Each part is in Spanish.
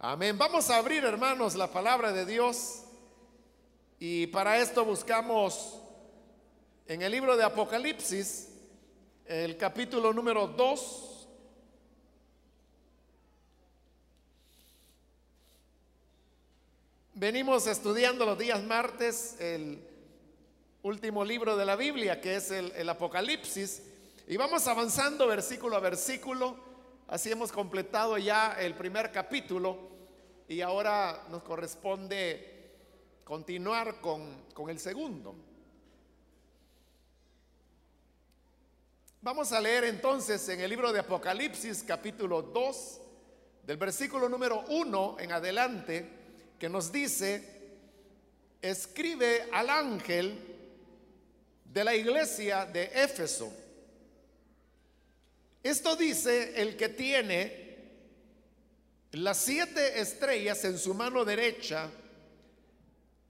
Amén. Vamos a abrir, hermanos, la palabra de Dios. Y para esto buscamos en el libro de Apocalipsis, el capítulo número 2. Venimos estudiando los días martes el último libro de la Biblia, que es el, el Apocalipsis. Y vamos avanzando versículo a versículo Así hemos completado ya el primer capítulo y ahora nos corresponde continuar con, con el segundo. Vamos a leer entonces en el libro de Apocalipsis capítulo 2, del versículo número 1 en adelante, que nos dice, escribe al ángel de la iglesia de Éfeso esto dice el que tiene las siete estrellas en su mano derecha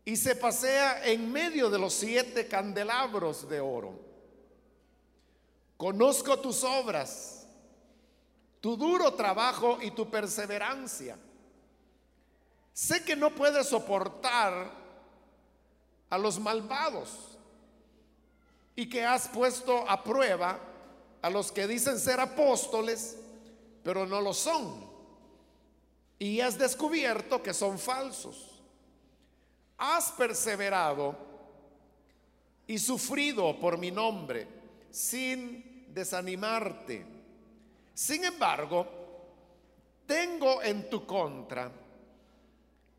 y se pasea en medio de los siete candelabros de oro. Conozco tus obras, tu duro trabajo y tu perseverancia. Sé que no puedes soportar a los malvados y que has puesto a prueba a los que dicen ser apóstoles, pero no lo son. Y has descubierto que son falsos. Has perseverado y sufrido por mi nombre sin desanimarte. Sin embargo, tengo en tu contra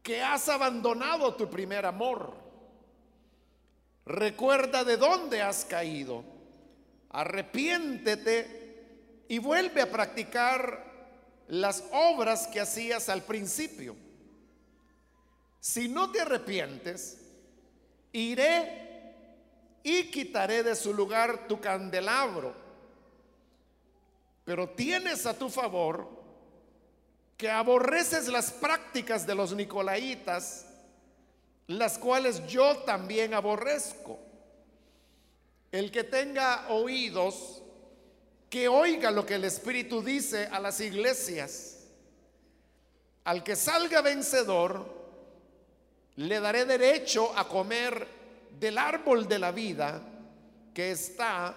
que has abandonado tu primer amor. Recuerda de dónde has caído arrepiéntete y vuelve a practicar las obras que hacías al principio. Si no te arrepientes, iré y quitaré de su lugar tu candelabro. Pero tienes a tu favor que aborreces las prácticas de los nicolaitas, las cuales yo también aborrezco. El que tenga oídos, que oiga lo que el Espíritu dice a las iglesias. Al que salga vencedor, le daré derecho a comer del árbol de la vida que está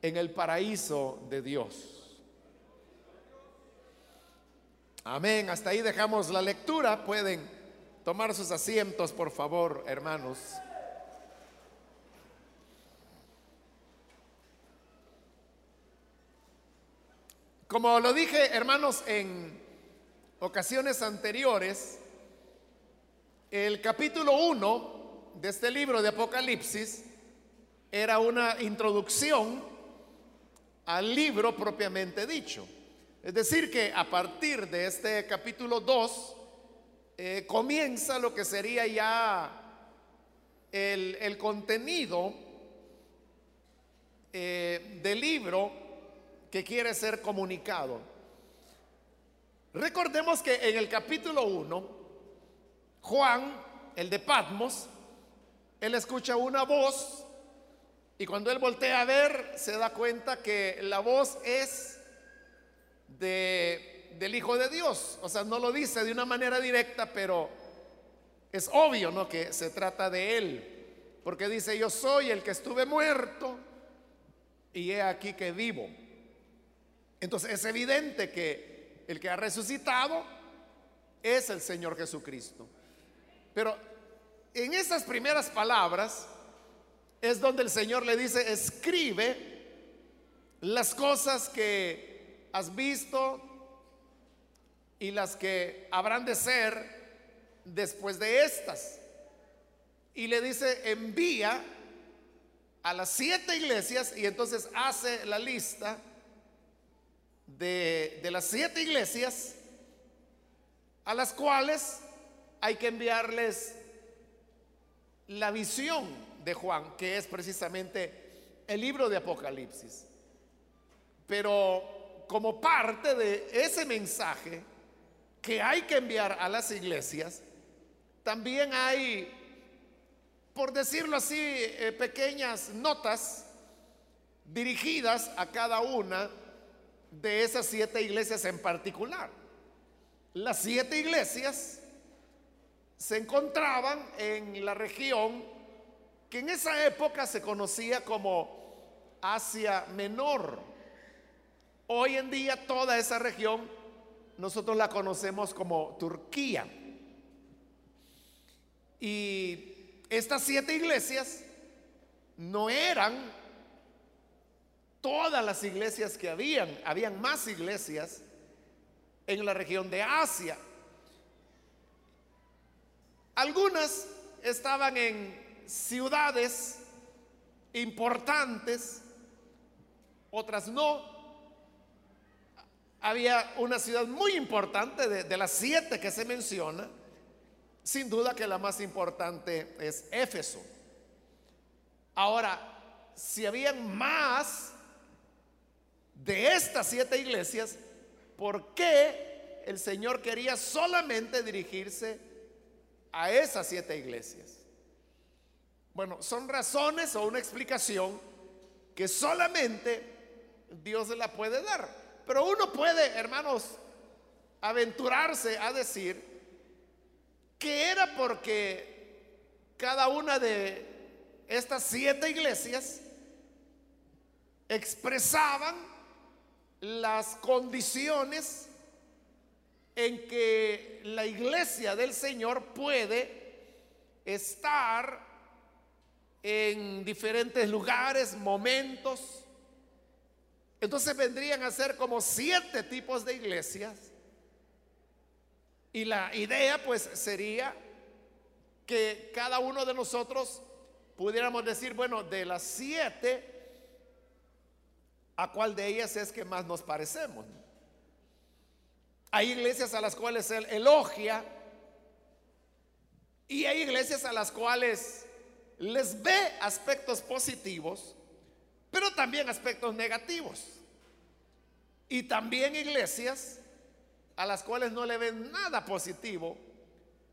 en el paraíso de Dios. Amén. Hasta ahí dejamos la lectura. Pueden tomar sus asientos, por favor, hermanos. Como lo dije, hermanos, en ocasiones anteriores, el capítulo 1 de este libro de Apocalipsis era una introducción al libro propiamente dicho. Es decir, que a partir de este capítulo 2 eh, comienza lo que sería ya el, contenido eh, del libro que quiere ser comunicado. Recordemos que en el capítulo 1, Juan, el de Patmos, él escucha una voz y cuando él voltea a ver se da cuenta que la voz es de, del Hijo de Dios. O sea, no lo dice de una manera directa, pero es obvio, ¿no? Que se trata de él. Porque dice, yo soy el que estuve muerto y he aquí que vivo. Entonces es evidente que el que ha resucitado es el Señor Jesucristo. Pero en esas primeras palabras es donde el Señor le dice, escribe las cosas que has visto y las que habrán de ser después de estas. Y le dice, envía a las siete iglesias y entonces hace la lista de, las siete iglesias a las cuales hay que enviarles la visión de Juan, que es precisamente el libro de Apocalipsis. Pero como parte de ese mensaje que hay que enviar a las iglesias, también hay, por decirlo así, eh, pequeñas notas dirigidas a cada una de esas siete iglesias en particular. las siete iglesias se encontraban en la región que en esa época se conocía como Asia Menor. Hoy en día toda esa región nosotros la conocemos como Turquía. Y estas siete iglesias no eran todas las iglesias que habían, habían más iglesias en la región de Asia. Algunas estaban en ciudades importantes, otras no. Había una ciudad muy importante de, de las siete que se menciona, sin duda que la más importante es Éfeso. Ahora, si habían más de estas siete iglesias, ¿por qué el Señor quería solamente dirigirse a esas siete iglesias? Bueno, son razones o una explicación que solamente Dios la puede dar. Pero uno puede, hermanos, aventurarse a decir que era porque cada una de estas siete iglesias expresaban las condiciones en que la iglesia del Señor puede estar en diferentes lugares, momentos. Entonces vendrían a ser como siete tipos de iglesias. Y la idea pues sería que cada uno de nosotros pudiéramos decir, bueno, de las siete, ¿A cuál de ellas es que más nos parecemos? Hay iglesias a las cuales él elogia y hay iglesias a las cuales les ve aspectos positivos, pero también aspectos negativos. Y también iglesias a las cuales no le ven nada positivo,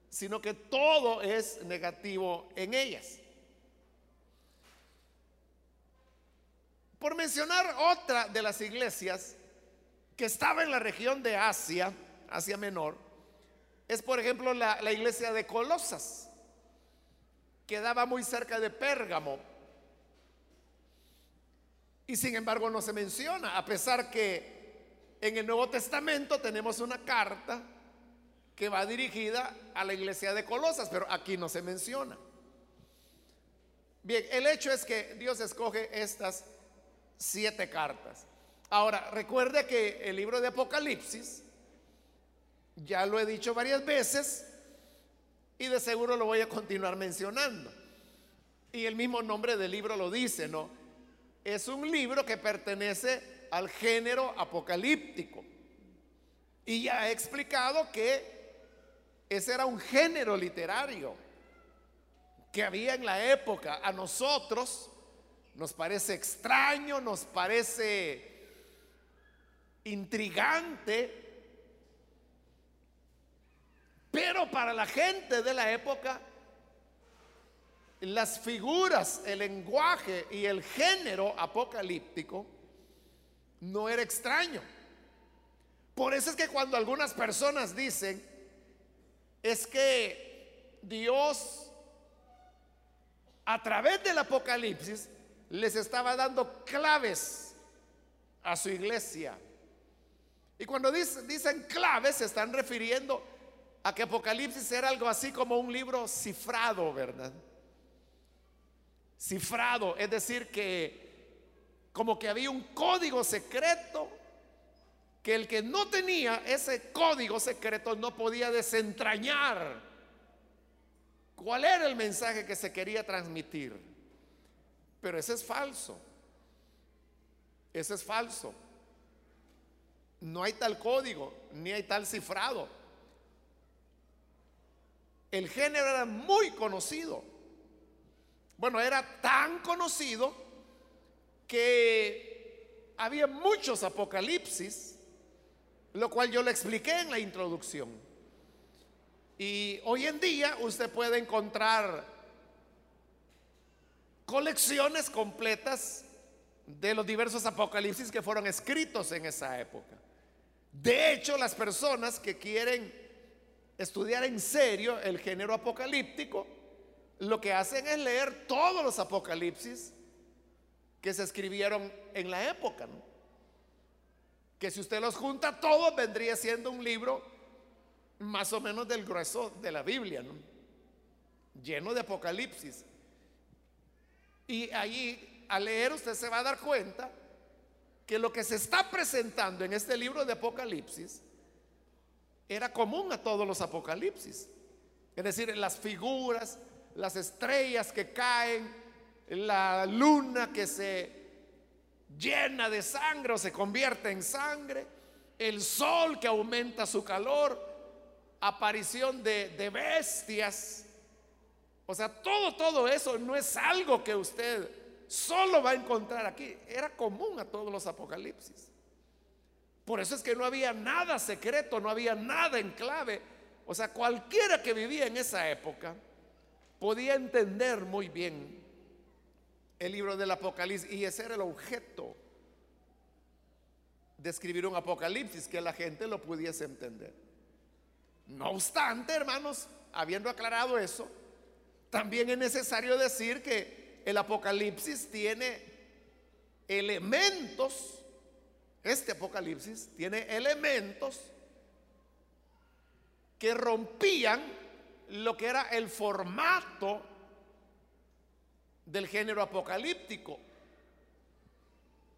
sino que todo es negativo en ellas. Por mencionar otra de las iglesias que estaba en la región de Asia, Asia Menor, es por ejemplo la, iglesia de Colosas, que daba muy cerca de Pérgamo. Y sin embargo no se menciona, a pesar que en el Nuevo Testamento tenemos una carta que va dirigida a la iglesia de Colosas, pero aquí no se menciona. Bien, el hecho es que Dios escoge estas siete cartas. Ahora, recuerde que el libro de Apocalipsis, ya lo he dicho varias veces y de seguro lo voy a continuar mencionando. Y el mismo nombre del libro lo dice, ¿no? Es un libro que pertenece al género apocalíptico. Y ya he explicado que ese era un género literario que había en la época. A nosotros nos parece extraño, nos parece intrigante, pero para la gente de la época, las figuras, el lenguaje y el género apocalíptico no era extraño. Por eso es que cuando algunas personas dicen, es que Dios a través del Apocalipsis les estaba dando claves a su iglesia. Y cuando dicen, claves, se están refiriendo a que Apocalipsis era algo así como un libro cifrado, ¿verdad? Cifrado, es decir, que como que había un código secreto que el que no tenía ese código secreto no podía desentrañar cuál era el mensaje que se quería transmitir. Pero ese es falso. Ese es falso. No hay tal código, ni hay tal cifrado. El género era muy conocido. Bueno, era tan conocido que había muchos apocalipsis, lo cual yo le expliqué en la introducción. Y hoy en día usted puede encontrar colecciones completas de los diversos apocalipsis que fueron escritos en esa época. De hecho, las personas que quieren estudiar en serio el género apocalíptico, lo que hacen es leer todos los apocalipsis que se escribieron en la época. Que si usted los junta todos, vendría siendo un libro más o menos del grueso de la Biblia, lleno de apocalipsis. Y allí, al leer, usted se va a dar cuenta que lo que se está presentando en este libro de Apocalipsis era común a todos los Apocalipsis. Es decir, las figuras, las estrellas que caen, la luna que se llena de sangre o se convierte en sangre, el sol que aumenta su calor, aparición de, de bestias. O sea, todo, todo eso no es algo que usted solo va a encontrar aquí. Era común a todos los apocalipsis. Por eso es que no había nada secreto, no había nada en clave. O sea, cualquiera que vivía en esa época podía entender muy bien el libro del Apocalipsis y ese era el objeto de escribir un Apocalipsis, que la gente lo pudiese entender. No obstante, hermanos, habiendo aclarado eso, también es necesario decir que el Apocalipsis tiene elementos, este Apocalipsis tiene elementos que rompían lo que era el formato del género apocalíptico.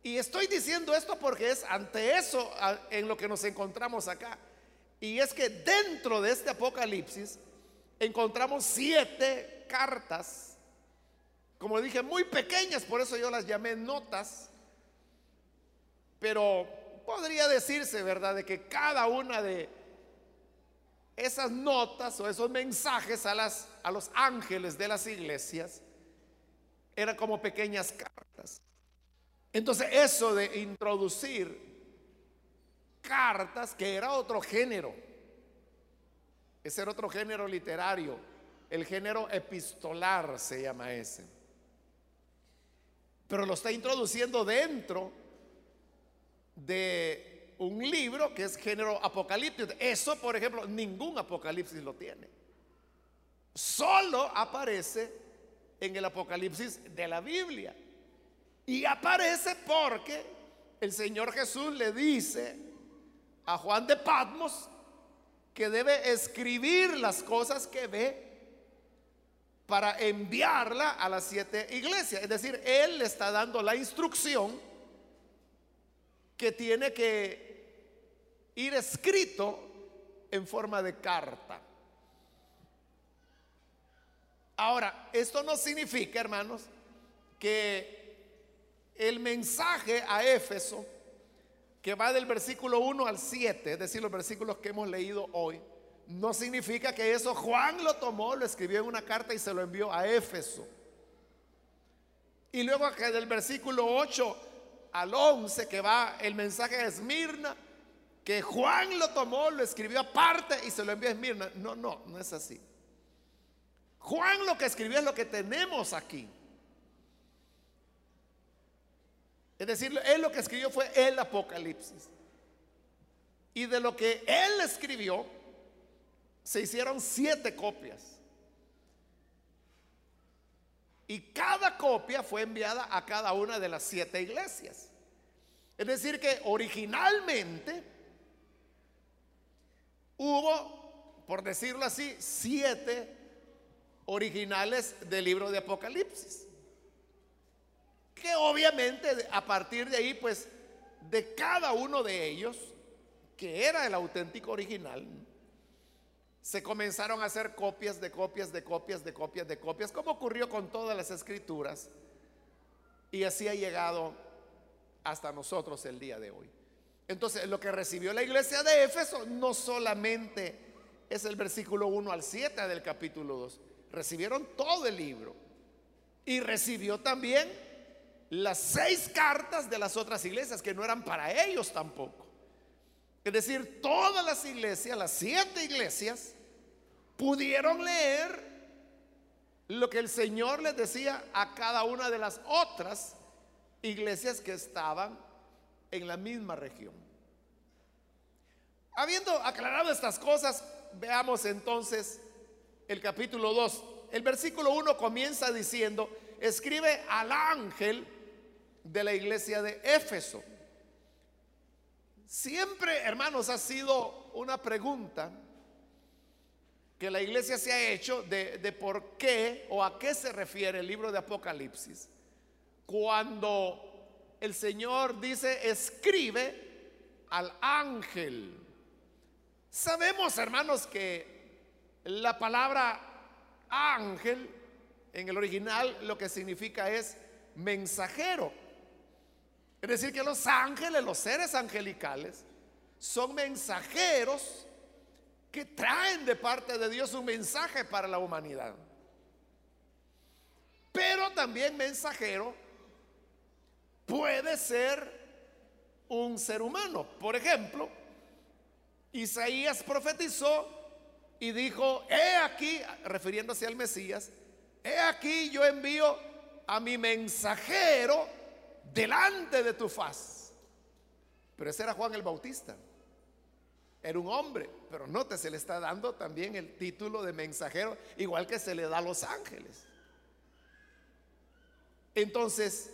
Y estoy diciendo esto porque es ante eso en lo que nos encontramos acá. Y es que dentro de este Apocalipsis encontramos siete cartas como dije, muy pequeñas, por eso yo las llamé notas, pero podría decirse, ¿verdad?, de que cada una de esas notas o esos mensajes a, las, a los ángeles de las iglesias eran como pequeñas cartas. Entonces eso de introducir cartas, que era otro género, ese era otro género literario, el género epistolar se llama ese pero lo está introduciendo dentro de un libro que es género apocalíptico. Eso, por ejemplo, ningún apocalipsis lo tiene. Solo aparece en el apocalipsis de la Biblia. Y aparece porque el Señor Jesús le dice a Juan de Patmos que debe escribir las cosas que ve para enviarla a las siete iglesias. Es decir, Él le está dando la instrucción que tiene que ir escrito en forma de carta. Ahora, esto no significa, hermanos, que el mensaje a Éfeso, que va del versículo 1 al 7, es decir, los versículos que hemos leído hoy, no significa que eso Juan lo tomó, lo escribió en una carta y se lo envió a Éfeso. Y luego que del versículo 8 al 11 que va el mensaje de Esmirna, que Juan lo tomó, lo escribió aparte y se lo envió a Esmirna. No, no, no es así. Juan lo que escribió es lo que tenemos aquí. Es decir, él lo que escribió fue el Apocalipsis. Y de lo que él escribió, se hicieron siete copias. Y cada copia fue enviada a cada una de las siete iglesias. Es decir, que originalmente hubo, por decirlo así, siete originales del libro de Apocalipsis. Que obviamente a partir de ahí, pues, de cada uno de ellos, que era el auténtico original, se comenzaron a hacer copias de copias de copias de copias de copias, como ocurrió con todas las escrituras, y así ha llegado hasta nosotros el día de hoy. Entonces, lo que recibió la iglesia de Éfeso no solamente es el versículo 1 al 7 del capítulo 2, recibieron todo el libro y recibió también las seis cartas de las otras iglesias que no eran para ellos tampoco. Es decir, todas las iglesias, las siete iglesias, pudieron leer lo que el Señor les decía a cada una de las otras iglesias que estaban en la misma región. Habiendo aclarado estas cosas, veamos entonces el capítulo 2. El versículo 1 comienza diciendo, escribe al ángel de la iglesia de Éfeso. Siempre, hermanos, ha sido una pregunta que la iglesia se ha hecho de, de, por qué o a qué se refiere el libro de Apocalipsis cuando el Señor dice, escribe al ángel. Sabemos, hermanos, que la palabra ángel en el original lo que significa es mensajero. Es decir, que los ángeles, los seres angelicales, son mensajeros que traen de parte de Dios un mensaje para la humanidad. Pero también mensajero puede ser un ser humano. Por ejemplo, Isaías profetizó y dijo, he aquí, refiriéndose al Mesías, he aquí yo envío a mi mensajero delante de tu faz. Pero ese era Juan el Bautista. Era un hombre, pero note, se le está dando también el título de mensajero, igual que se le da a los ángeles. Entonces,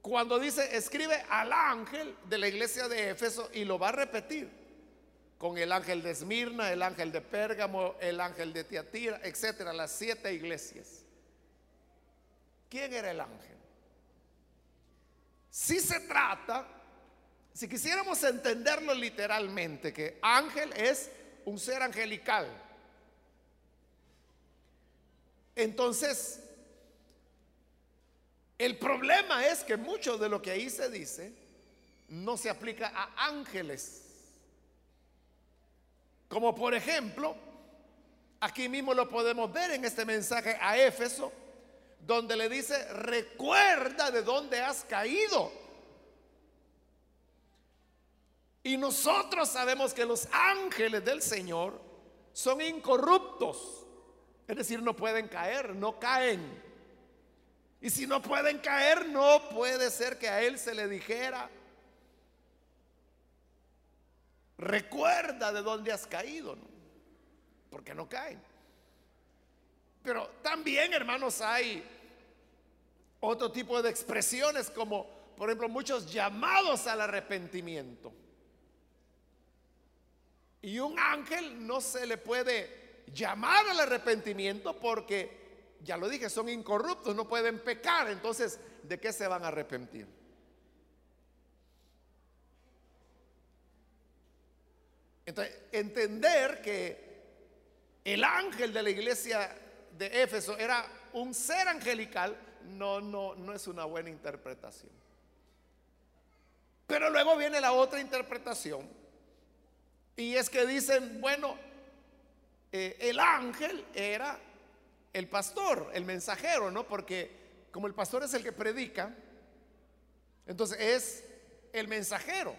cuando dice, escribe al ángel de la iglesia de Éfeso y lo va a repetir con el ángel de Esmirna, el ángel de Pérgamo, el ángel de Tiatira, etcétera, las siete iglesias. ¿Quién era el ángel? Si se trata, si quisiéramos entenderlo literalmente, que ángel es un ser angelical. Entonces, el problema es que mucho de lo que ahí se dice no se aplica a ángeles. Como por ejemplo, aquí mismo lo podemos ver en este mensaje a Éfeso, donde le dice, recuerda de dónde has caído. Y nosotros sabemos que los ángeles del Señor son incorruptos, es decir, no pueden caer, no caen. Y si no pueden caer, no puede ser que a él se le dijera, recuerda de dónde has caído, porque no caen. Pero también, hermanos, hay otro tipo de expresiones como, por ejemplo, muchos llamados al arrepentimiento. Y un ángel no se le puede llamar al arrepentimiento porque ya lo dije, son incorruptos, no pueden pecar. Entonces, ¿de qué se van a arrepentir? Entonces, entender que el ángel de la iglesia de Éfeso era un ser angelical, no, no, no es una buena interpretación. Pero luego viene la otra interpretación. Y es que dicen, bueno, eh, el ángel era el pastor, el mensajero, ¿no? Porque como el pastor es el que predica, entonces es el mensajero.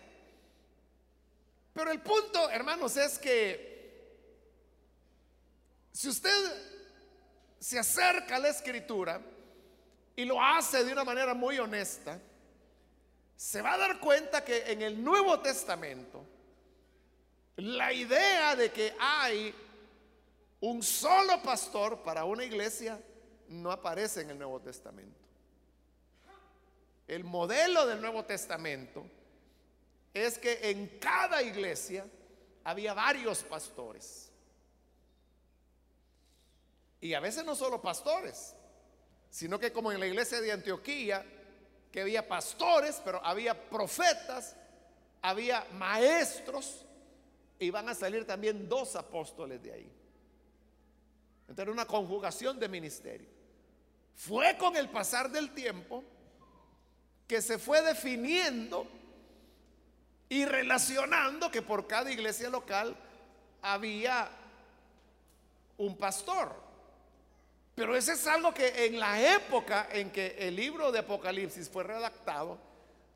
Pero el punto, hermanos, es que si usted se acerca a la escritura y lo hace de una manera muy honesta, se va a dar cuenta que en el Nuevo Testamento la idea de que hay un solo pastor para una iglesia no aparece en el Nuevo Testamento. El modelo del Nuevo Testamento es que en cada iglesia había varios pastores. Y a veces no solo pastores, sino que como en la iglesia de Antioquía, que había pastores, pero había profetas, había maestros, y van a salir también dos apóstoles de ahí. Entonces una conjugación de ministerio. Fue con el pasar del tiempo que se fue definiendo y relacionando que por cada iglesia local había un pastor. Pero eso es algo que en la época en que el libro de Apocalipsis fue redactado,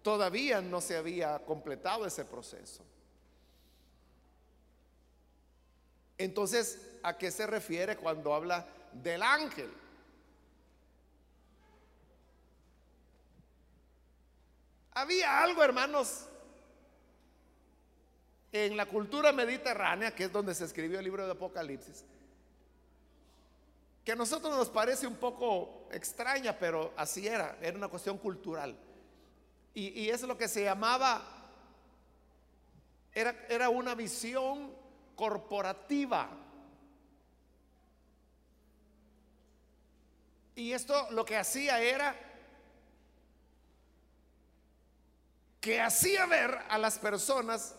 todavía no se había completado ese proceso. Entonces, ¿a qué se refiere cuando habla del ángel? Había algo, hermanos, en la cultura mediterránea, que es donde se escribió el libro de Apocalipsis, que a nosotros nos parece un poco extraña, pero así era, era una cuestión cultural. Y, es lo que se llamaba, era, era una visión corporativa. Y esto lo que hacía era que hacía ver a las personas,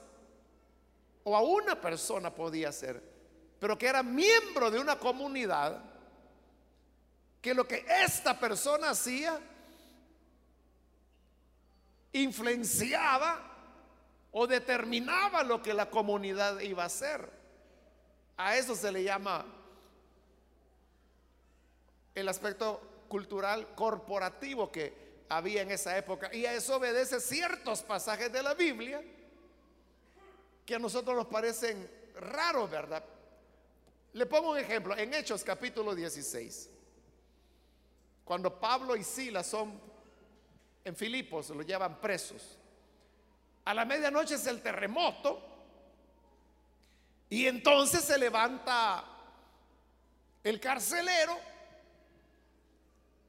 o a una persona podía ser, pero que era miembro de una comunidad, que lo que esta persona hacía influenciaba o determinaba lo que la comunidad iba a hacer. A eso se le llama el aspecto cultural corporativo que había en esa época. Y a eso obedece ciertos pasajes de la Biblia que a nosotros nos parecen raros, ¿verdad? Le pongo un ejemplo, en Hechos capítulo 16, cuando Pablo y Silas son en Filipos, los llevan presos. A la medianoche es el terremoto y entonces se levanta el carcelero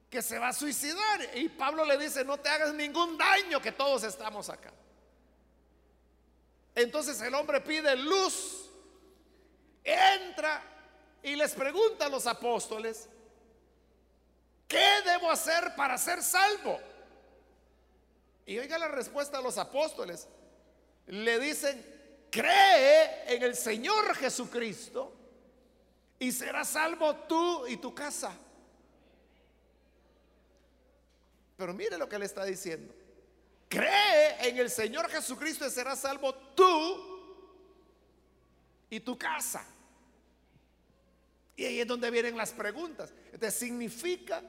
que se va a suicidar. Y Pablo le dice, no te hagas ningún daño, que todos estamos acá. Entonces el hombre pide luz, entra y les pregunta a los apóstoles, ¿qué debo hacer para ser salvo? Y oiga la respuesta a los apóstoles. Le dicen, cree en el Señor Jesucristo y serás salvo tú y tu casa. Pero mire lo que le está diciendo. Cree en el Señor Jesucristo y serás salvo tú y tu casa. Y ahí es donde vienen las preguntas. Entonces significa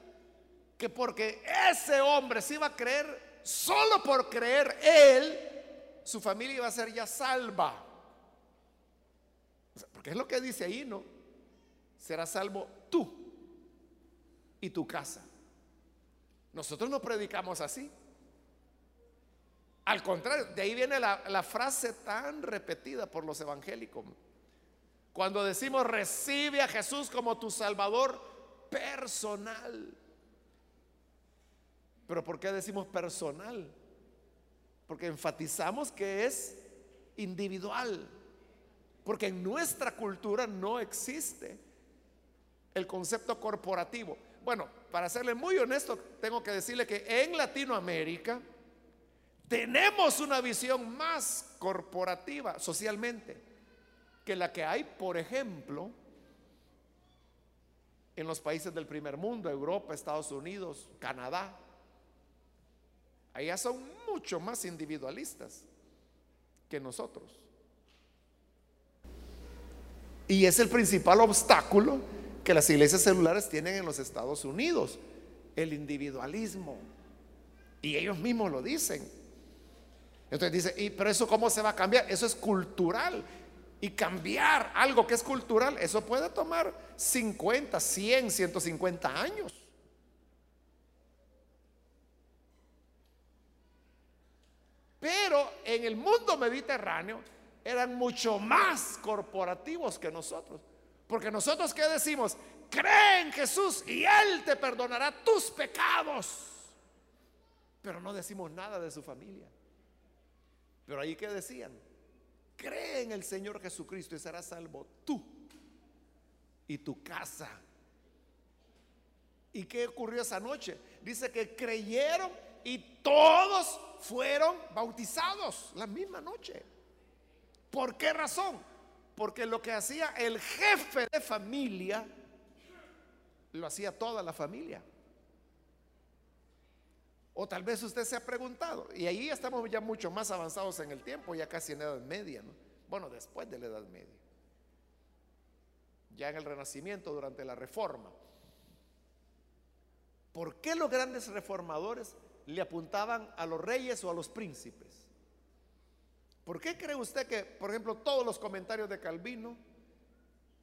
que porque ese hombre se iba a creer, solo por creer él, su familia iba a ser ya salva. Porque es lo que dice ahí, ¿no? Será salvo tú y tu casa. Nosotros no predicamos así. Al contrario, de ahí viene la, frase tan repetida por los evangélicos. Cuando decimos recibe a Jesús como tu Salvador personal. Pero ¿por qué decimos personal? Porque enfatizamos que es individual. Porque en nuestra cultura no existe el concepto corporativo. Bueno, para serle muy honesto, tengo que decirle que en Latinoamérica tenemos una visión más corporativa socialmente que la que hay, por ejemplo, en los países del primer mundo, Europa, Estados Unidos, Canadá. Allá son mucho más individualistas que nosotros. Y es el principal obstáculo que las iglesias celulares tienen en los Estados Unidos, el individualismo. Y ellos mismos lo dicen. Entonces dice, ¿y pero eso cómo se va a cambiar? Eso es cultural. Y cambiar algo que es cultural, eso puede tomar 50, 100, 150 años. Pero en el mundo mediterráneo eran mucho más corporativos que nosotros. Porque nosotros qué decimos? Cree en Jesús y Él te perdonará tus pecados. Pero no decimos nada de su familia. Pero ahí que decían, cree en el Señor Jesucristo y serás salvo tú y tu casa. ¿Y qué ocurrió esa noche? Dice que creyeron y todos fueron bautizados la misma noche. ¿Por qué razón? Porque lo que hacía el jefe de familia, lo hacía toda la familia. O tal vez usted se ha preguntado, y ahí estamos ya mucho más avanzados en el tiempo, ya casi en la Edad Media, ¿no? Bueno, después de la Edad Media. Ya en el Renacimiento, durante la Reforma. ¿Por qué los grandes reformadores le apuntaban a los reyes o a los príncipes? ¿Por qué cree usted que, por ejemplo, todos los comentarios de Calvino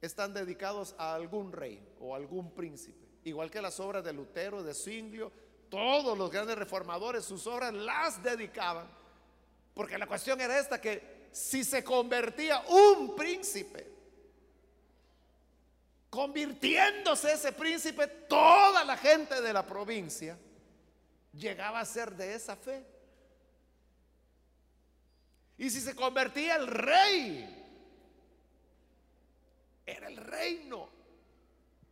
están dedicados a algún rey o algún príncipe? Igual que las obras de Lutero, de Zwinglio, todos los grandes reformadores sus obras las dedicaban. Porque la cuestión era esta, que si se convertía un príncipe, convirtiéndose ese príncipe, toda la gente de la provincia llegaba a ser de esa fe. Y si se convertía el rey, era el reino.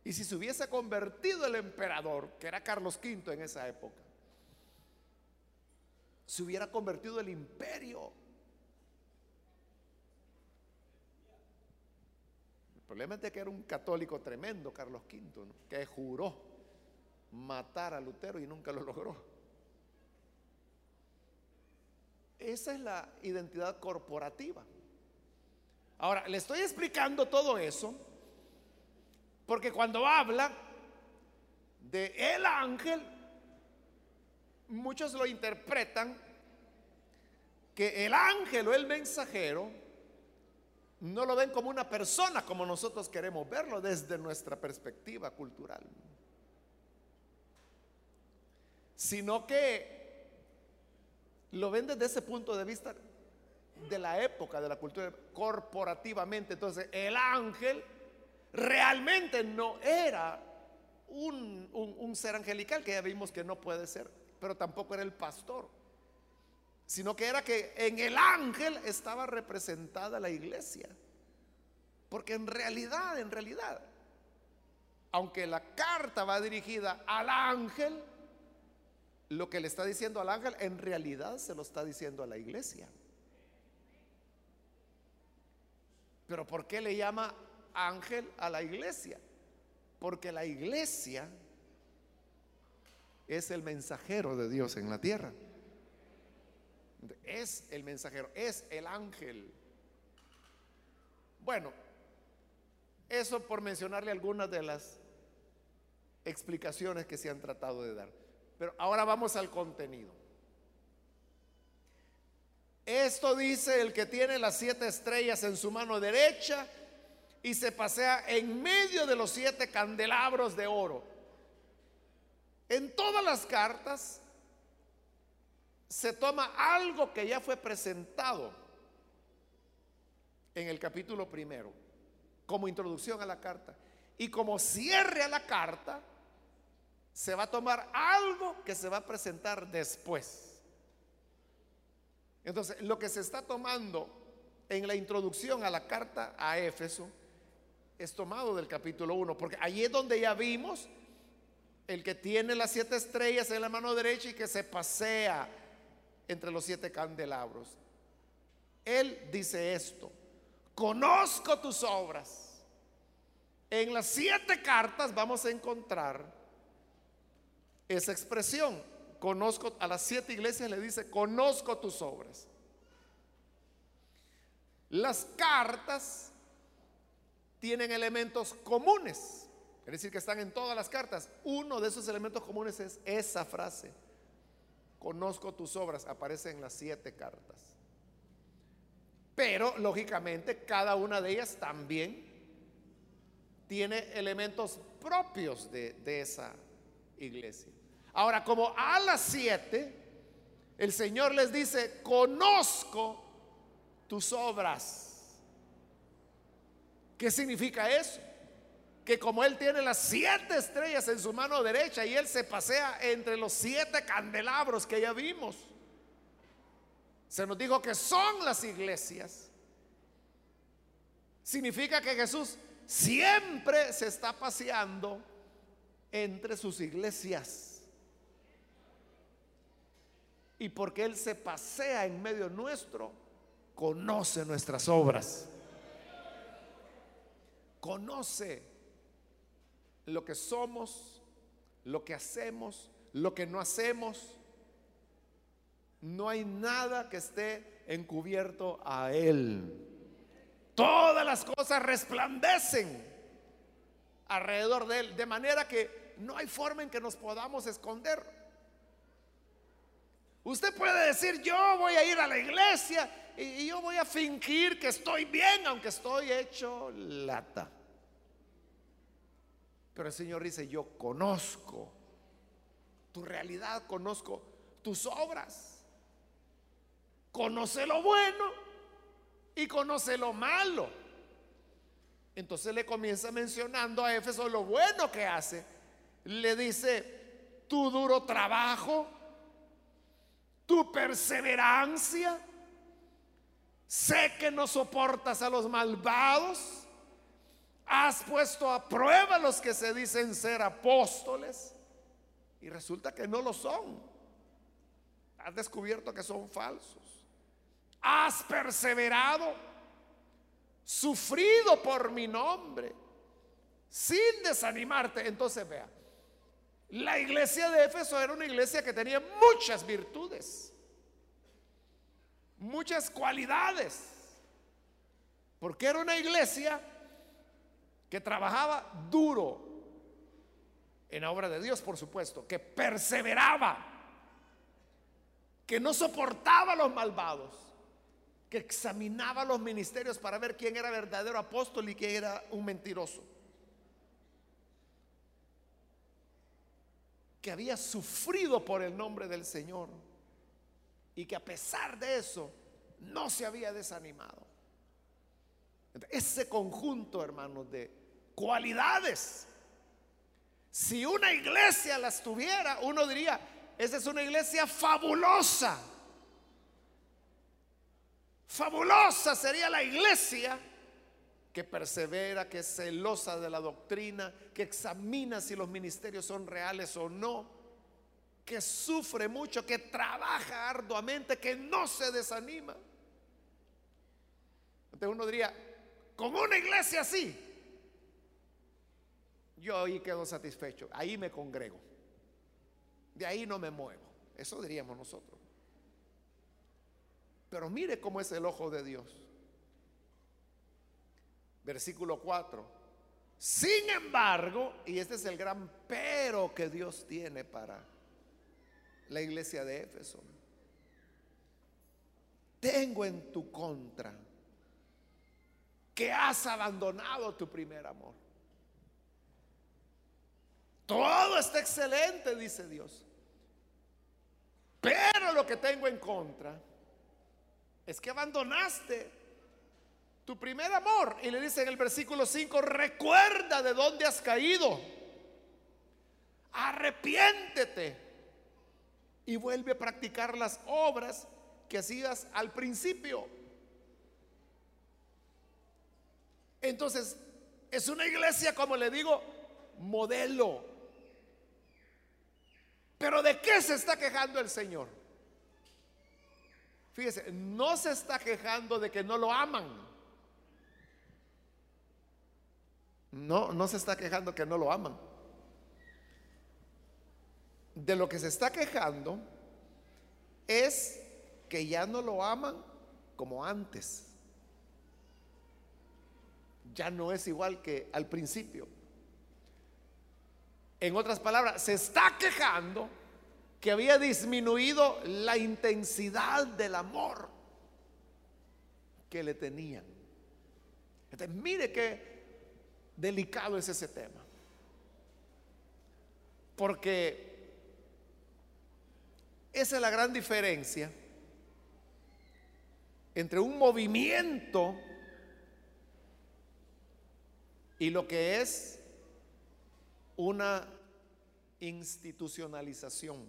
Y si se hubiese convertido el emperador, que era Carlos V en esa época, se hubiera convertido el imperio. El problema es que era un católico tremendo, Carlos V, que juró matar a Lutero y nunca lo logró. Esa es la identidad corporativa. Ahora, le estoy explicando todo eso porque cuando habla de el ángel, muchos lo interpretan que el ángel o el mensajero no lo ven como una persona como nosotros queremos verlo desde nuestra perspectiva cultural, sino que lo ven desde ese punto de vista de la época, de la cultura, corporativamente. Entonces, el ángel realmente no era un, ser angelical, que ya vimos que no puede ser, pero tampoco era el pastor, sino que era que en el ángel estaba representada la iglesia. Porque en realidad, en realidad, aunque la carta va dirigida al ángel, lo que le está diciendo al ángel en realidad se lo está diciendo a la iglesia. Pero ¿por qué le llama ángel a la iglesia? Porque la iglesia es el mensajero de Dios en la tierra. Es el mensajero, es el ángel. Bueno, eso por mencionarle algunas de las explicaciones que se han tratado de dar. Pero ahora vamos al contenido. Esto dice el que tiene las siete estrellas en su mano derecha y se pasea en medio de los siete candelabros de oro. En todas las cartas se toma algo que ya fue presentado en el capítulo primero, como introducción a la carta. Y como cierre a la carta, se va a tomar algo que se va a presentar después. Entonces, lo que se está tomando en la introducción a la carta a Éfeso es tomado del capítulo 1, porque allí es donde ya vimos el que tiene las siete estrellas en la mano derecha y que se pasea entre los siete candelabros. Él dice esto, conozco tus obras. En las siete cartas vamos a encontrar esa expresión. Conozco a las siete iglesias, le dice, conozco tus obras. Las cartas tienen elementos comunes, es decir, que están en todas las cartas. Uno de esos elementos comunes es esa frase, conozco tus obras, aparece en las siete cartas. Pero, lógicamente, cada una de ellas también tiene elementos propios de, de esa iglesia. Ahora, como a las siete, el Señor les dice, conozco tus obras. ¿Qué significa eso? Que como Él tiene las siete estrellas en su mano derecha y Él se pasea entre los siete candelabros que ya vimos, se nos dijo que son las iglesias. Significa que Jesús siempre se está paseando entre sus iglesias. Y porque Él se pasea en medio nuestro, conoce nuestras obras. Conoce lo que somos, lo que hacemos, lo que no hacemos. No hay nada que esté encubierto a Él. Todas las cosas resplandecen alrededor de Él, de manera que no hay forma en que nos podamos esconder. Usted puede decir, yo voy a ir a la iglesia y yo voy a fingir que estoy bien, aunque estoy hecho lata. Pero el Señor dice, yo conozco tu realidad, conozco tus obras. Conoce lo bueno y conoce lo malo. Entonces le comienza mencionando a Éfeso lo bueno que hace. Le dice, tu duro trabajo, tu perseverancia, sé que no soportas a los malvados, has puesto a prueba a los que se dicen ser apóstoles y resulta que no lo son. Has descubierto que son falsos. Has perseverado, sufrido por mi nombre, sin desanimarte. Entonces vea, la iglesia de Éfeso era una iglesia que tenía muchas virtudes, muchas cualidades, porque era una iglesia que trabajaba duro en la obra de Dios, por supuesto, que perseveraba, que no soportaba a los malvados, que examinaba los ministerios para ver quién era verdadero apóstol y quién era un mentiroso. Que había sufrido por el nombre del Señor y que a pesar de eso no se había desanimado. Ese conjunto, hermanos, de cualidades. Si una iglesia las tuviera, uno diría, esa es una iglesia fabulosa. Fabulosa sería la iglesia que persevera, que es celosa de la doctrina, que examina si los ministerios son reales o no, que sufre mucho, que trabaja arduamente, que no se desanima. Entonces uno diría, con una iglesia así, yo ahí quedo satisfecho, ahí me congrego, de ahí no me muevo, eso diríamos nosotros. Pero mire cómo es el ojo de Dios. Versículo 4. Sin embargo, y este es el gran pero que Dios tiene para la iglesia de Éfeso, tengo en tu contra que has abandonado tu primer amor. Todo está excelente, dice Dios. Pero lo que tengo en contra es que abandonaste tu primer amor. Y le dice en el versículo 5, recuerda de dónde has caído. Arrepiéntete y vuelve a practicar las obras que hacías al principio. Entonces, es una iglesia, como le digo, modelo. Pero ¿de qué se está quejando el Señor? Fíjese, no se está quejando de que no lo aman. No, no se está quejando que no lo aman. De lo que se está quejando es que ya no lo aman como antes. Ya no es igual que al principio. En otras palabras, se está quejando que había disminuido la intensidad del amor que le tenían. Entonces, mire qué delicado es ese tema. Porque esa es la gran diferencia entre un movimiento y lo que es una institucionalización.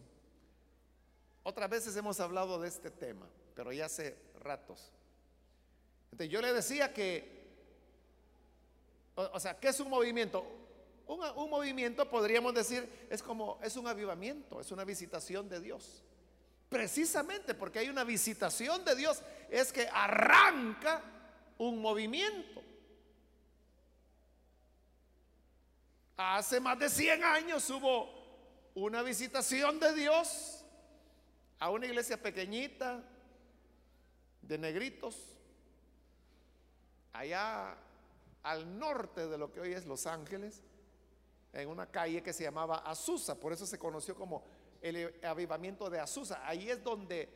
Otras veces hemos hablado de este tema, pero ya hace ratos. Entonces yo le decía que, o, sea, ¿qué es un movimiento? Un, movimiento podríamos decir es como, es un avivamiento, es una visitación de Dios. Precisamente porque hay una visitación de Dios, es que arranca un movimiento. Hace más de 100 años hubo una visitación de Dios a una iglesia pequeñita de negritos, allá al norte de lo que hoy es Los Ángeles, en una calle que se llamaba Azusa, por eso se conoció como el avivamiento de Azusa. Ahí es donde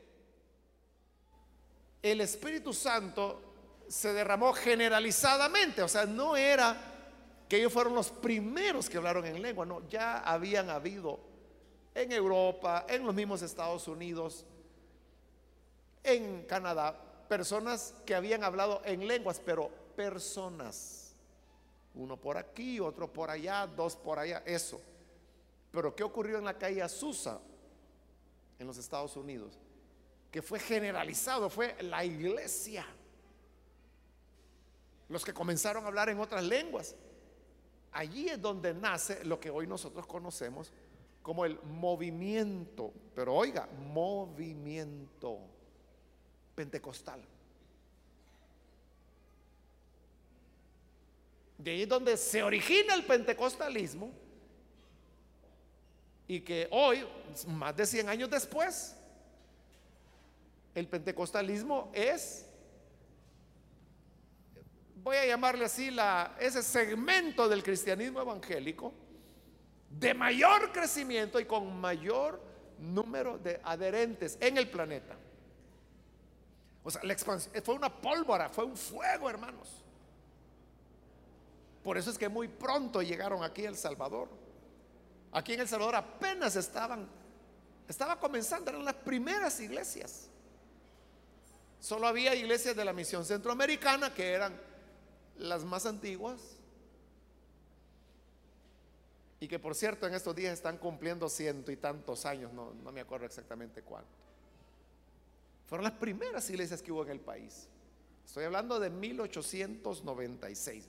el Espíritu Santo se derramó generalizadamente, o sea, no era que ellos fueron los primeros que hablaron en lengua, no, ya habían habido en Europa, en los mismos Estados Unidos, en Canadá, personas que habían hablado en lenguas, pero personas. Uno por aquí, otro por allá, dos por allá, eso. Pero ¿qué ocurrió en la calle Azusa, en los Estados Unidos? Que fue generalizado, fue la iglesia. Los que comenzaron a hablar en otras lenguas. Allí es donde nace lo que hoy nosotros conocemos como el movimiento, pero oiga, movimiento pentecostal. De ahí donde se origina el pentecostalismo y que hoy, más de 100 años después, el pentecostalismo es, voy a llamarle así, la, ese segmento del cristianismo evangélico de mayor crecimiento y con mayor número de adherentes en el planeta. O sea, la expansión fue una pólvora, fue un fuego, hermanos. Por eso es que muy pronto llegaron aquí a El Salvador. Aquí en El Salvador apenas estaban, estaba comenzando, eran las primeras iglesias. Solo había iglesias de la misión centroamericana que eran las más antiguas. Y que por cierto en estos días están cumpliendo ciento y tantos años, no, no me acuerdo exactamente cuánto. Fueron las primeras iglesias que hubo en el país. Estoy hablando de 1896.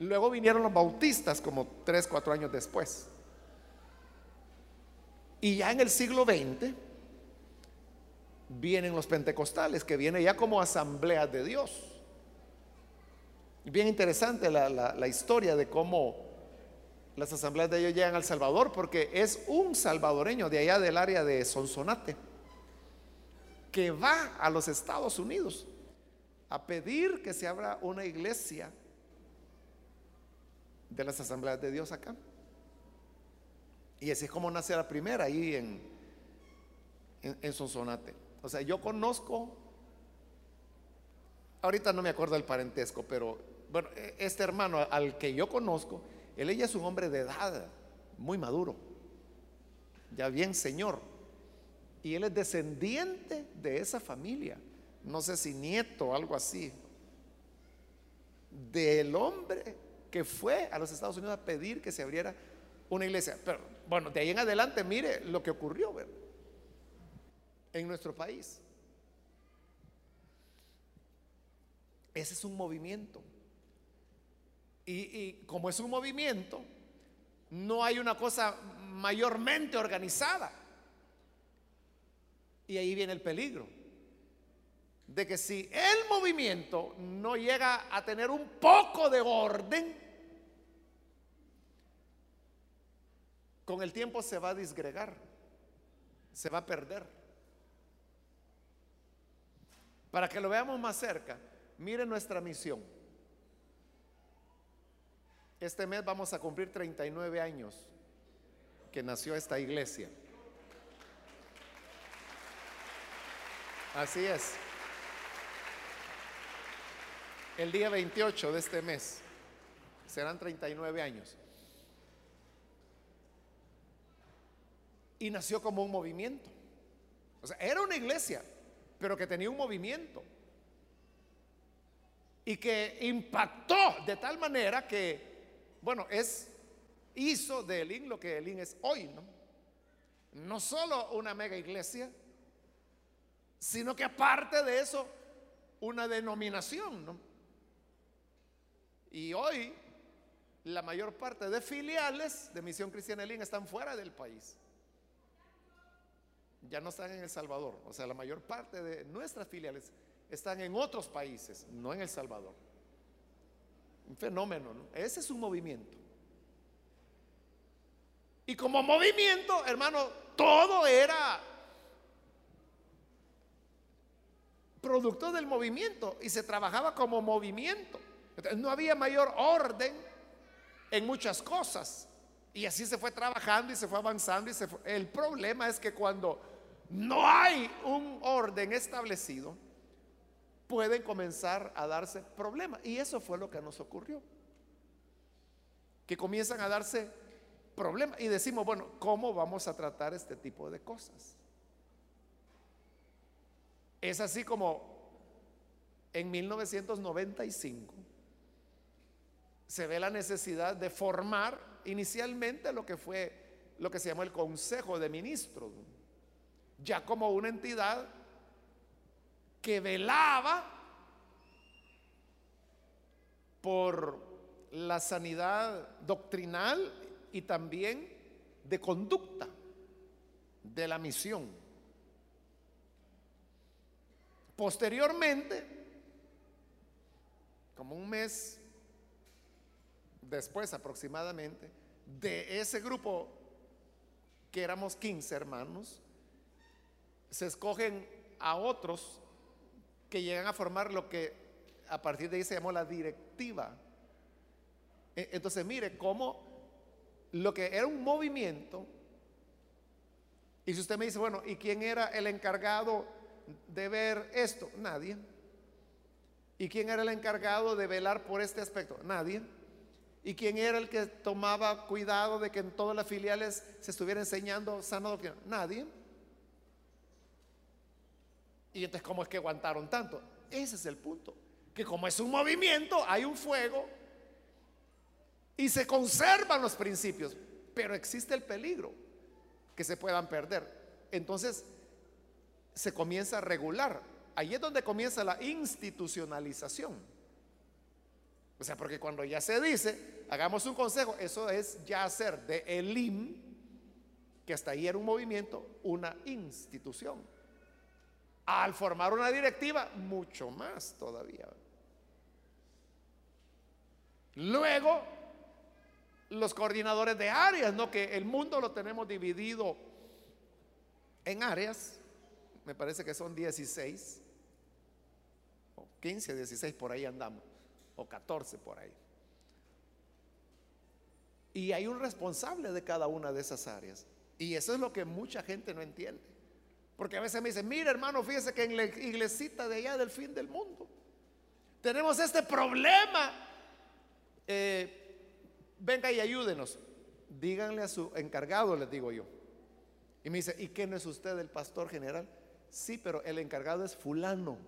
Luego vinieron los bautistas como tres, cuatro años después. Y ya en el siglo XX vienen los pentecostales, que viene ya como asamblea de Dios. Bien interesante la, la historia de cómo las asambleas de ellos llegan al Salvador, porque es un salvadoreño de allá del área de Sonsonate que va a los Estados Unidos a pedir que se abra una iglesia de las asambleas de Dios acá. Y así es como nace la primera ahí en, en, Sonsonate. O sea, yo conozco, ahorita no me acuerdo del parentesco, pero bueno, e, este hermano al que yo conozco, él ella es un hombre de edad, muy maduro, ya bien señor. Y él es descendiente de esa familia. No sé si nieto o algo así. Del hombre que fue a los Estados Unidos a pedir que se abriera una iglesia. Pero bueno, de ahí en adelante, mire lo que ocurrió en nuestro país. Ese es un movimiento. Y, como es un movimiento, no hay una cosa mayormente organizada. Y ahí viene el peligro. De que si el movimiento no llega a tener un poco de orden, con el tiempo se va a disgregar, se va a perder. Para que lo veamos más cerca, mire nuestra misión. Este mes vamos a cumplir 39 años que nació esta iglesia. Así es. El día 28 de este mes serán 39 años. Y nació como un movimiento. O sea, era una iglesia, pero que tenía un movimiento. Y que impactó de tal manera que, bueno, es, hizo de Elín lo que Elín es hoy, ¿no? No solo una mega iglesia, sino que aparte de eso, una denominación. ¿no? Y hoy la mayor parte de filiales de Misión Cristiana Elín están fuera del país. Ya no están en El Salvador. O sea, la mayor parte de nuestras filiales están en otros países, no en El Salvador. Un fenómeno, ¿no? Ese es un movimiento. Y como movimiento, hermano, todo era producto del movimiento y se trabajaba como movimiento. No había mayor orden en muchas cosas. Y así se fue trabajando y se fue avanzando. Y El problema es que cuando no hay un orden establecido, pueden comenzar a darse problemas. Y eso fue lo que nos ocurrió. Que comienzan a darse problemas. Y decimos, bueno, ¿cómo vamos a tratar este tipo de cosas? Es así como en 1995 se ve la necesidad de formar inicialmente lo que fue lo que se llamó el Consejo de Ministros, ya como una entidad que velaba por la sanidad doctrinal y también de conducta de la misión. Posteriormente, como un mes después aproximadamente, de ese grupo que éramos 15 hermanos, se escogen a otros que llegan a formar lo que a partir de ahí se llamó la directiva. E, entonces, mire cómo lo que era un movimiento, y si usted me dice, bueno, ¿y quién era el encargado de ver esto? Nadie. ¿Y quién era el encargado de velar por este aspecto? Nadie. ¿Y quién era el que tomaba cuidado de que en todas las filiales se estuviera enseñando sana doctrina? Nadie. Y entonces, ¿cómo es que aguantaron tanto? Ese es el punto. Que como es un movimiento, hay un fuego y se conservan los principios, pero existe el peligro que se puedan perder. Entonces, se comienza a regular. Ahí es donde comienza la institucionalización. O sea, porque cuando ya se dice, hagamos un consejo, eso es ya hacer de ELIM, que hasta ahí era un movimiento, una institución. Al formar una directiva, mucho más todavía. Luego, los coordinadores de áreas, ¿no? Que el mundo lo tenemos dividido en áreas, me parece que son 16, o 15, 16, por ahí andamos o 14 por ahí. Y hay un responsable de cada una de esas áreas. Y eso es lo que mucha gente no entiende. Porque a veces me dicen, mire hermano, fíjese que en la iglesita de allá del fin del mundo tenemos este problema. Eh, venga y ayúdenos. Díganle a su encargado, les digo yo. Y me dice, ¿y qué no es usted el pastor general? Sí, pero el encargado es fulano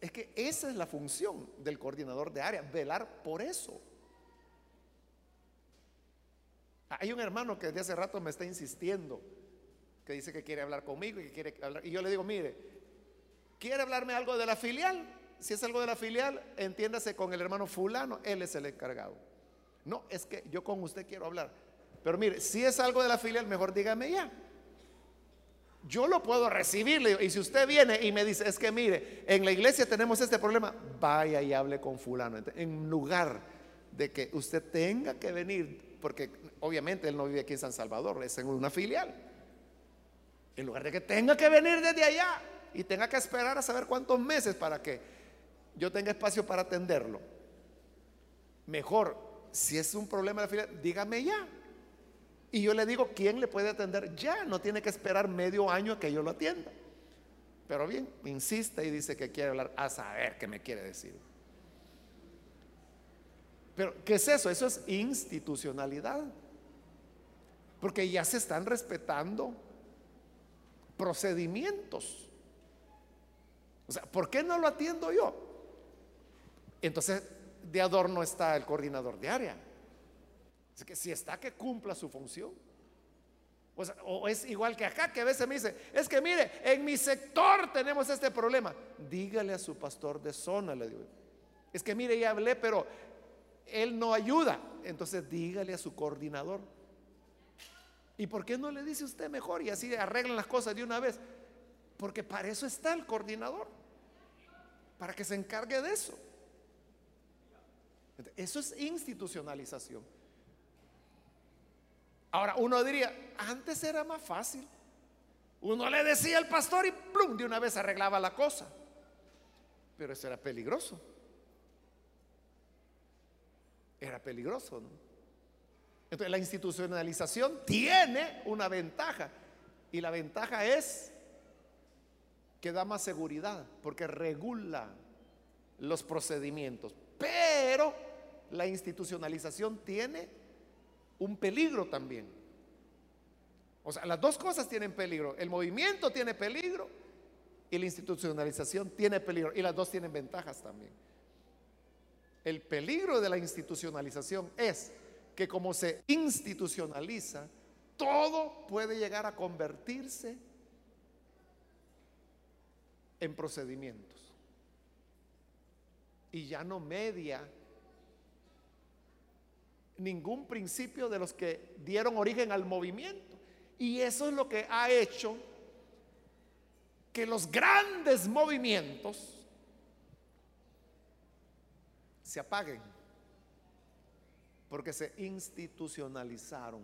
es que esa es la función del coordinador de área, velar por eso. Hay un hermano que desde hace rato me está insistiendo, que dice que quiere hablar conmigo y que quiere hablar. Y yo le digo, mire, ¿quiere hablarme algo de la filial? Si es algo de la filial, entiéndase con el hermano fulano, él es el encargado. No, es que yo con usted quiero hablar. Pero mire, si es algo de la filial, mejor dígame ya yo lo puedo recibir. Y si usted viene y me dice, es que mire, en la iglesia tenemos este problema, vaya y hable con fulano. En lugar de que usted tenga que venir, porque obviamente él no vive aquí en San Salvador, es en una filial. En lugar de que tenga que venir desde allá y tenga que esperar a saber cuántos meses para que yo tenga espacio para atenderlo. Mejor, si es un problema de la filial, dígame ya. Y yo le digo, ¿quién le puede atender? Ya, no tiene que esperar medio año a que yo lo atienda. Pero bien, insiste y dice que quiere hablar, a saber qué me quiere decir. Pero, ¿qué es eso? Eso es institucionalidad. Porque ya se están respetando procedimientos. O sea, ¿por qué no lo atiendo yo? Entonces, de adorno está el coordinador de área. Es que si está que cumpla su función. O, es igual que acá, que a veces me dice, es que mire, en mi sector tenemos este problema. Dígale a su pastor de zona. Es que mire, ya hablé, pero él no ayuda. Entonces dígale a su coordinador. ¿Y por qué no le dice usted mejor y así arreglan las cosas de una vez? Porque para eso está el coordinador, para que se encargue de eso. Eso es institucionalización. Ahora, uno diría, antes era más fácil. Uno le decía al pastor y plum, de una vez arreglaba la cosa. Pero eso era peligroso. Era peligroso, ¿no? Entonces la institucionalización tiene una ventaja. Y la ventaja es que da más seguridad, porque regula los procedimientos. Pero la institucionalización tiene un peligro también. O sea, las dos cosas tienen peligro. El movimiento tiene peligro y la institucionalización tiene peligro. Y las dos tienen ventajas también. El peligro de la institucionalización es que como se institucionaliza, todo puede llegar a convertirse en procedimientos. Y ya no media ningún principio de los que dieron origen al movimiento. Y eso es lo que ha hecho que los grandes movimientos se apaguen, porque se institucionalizaron.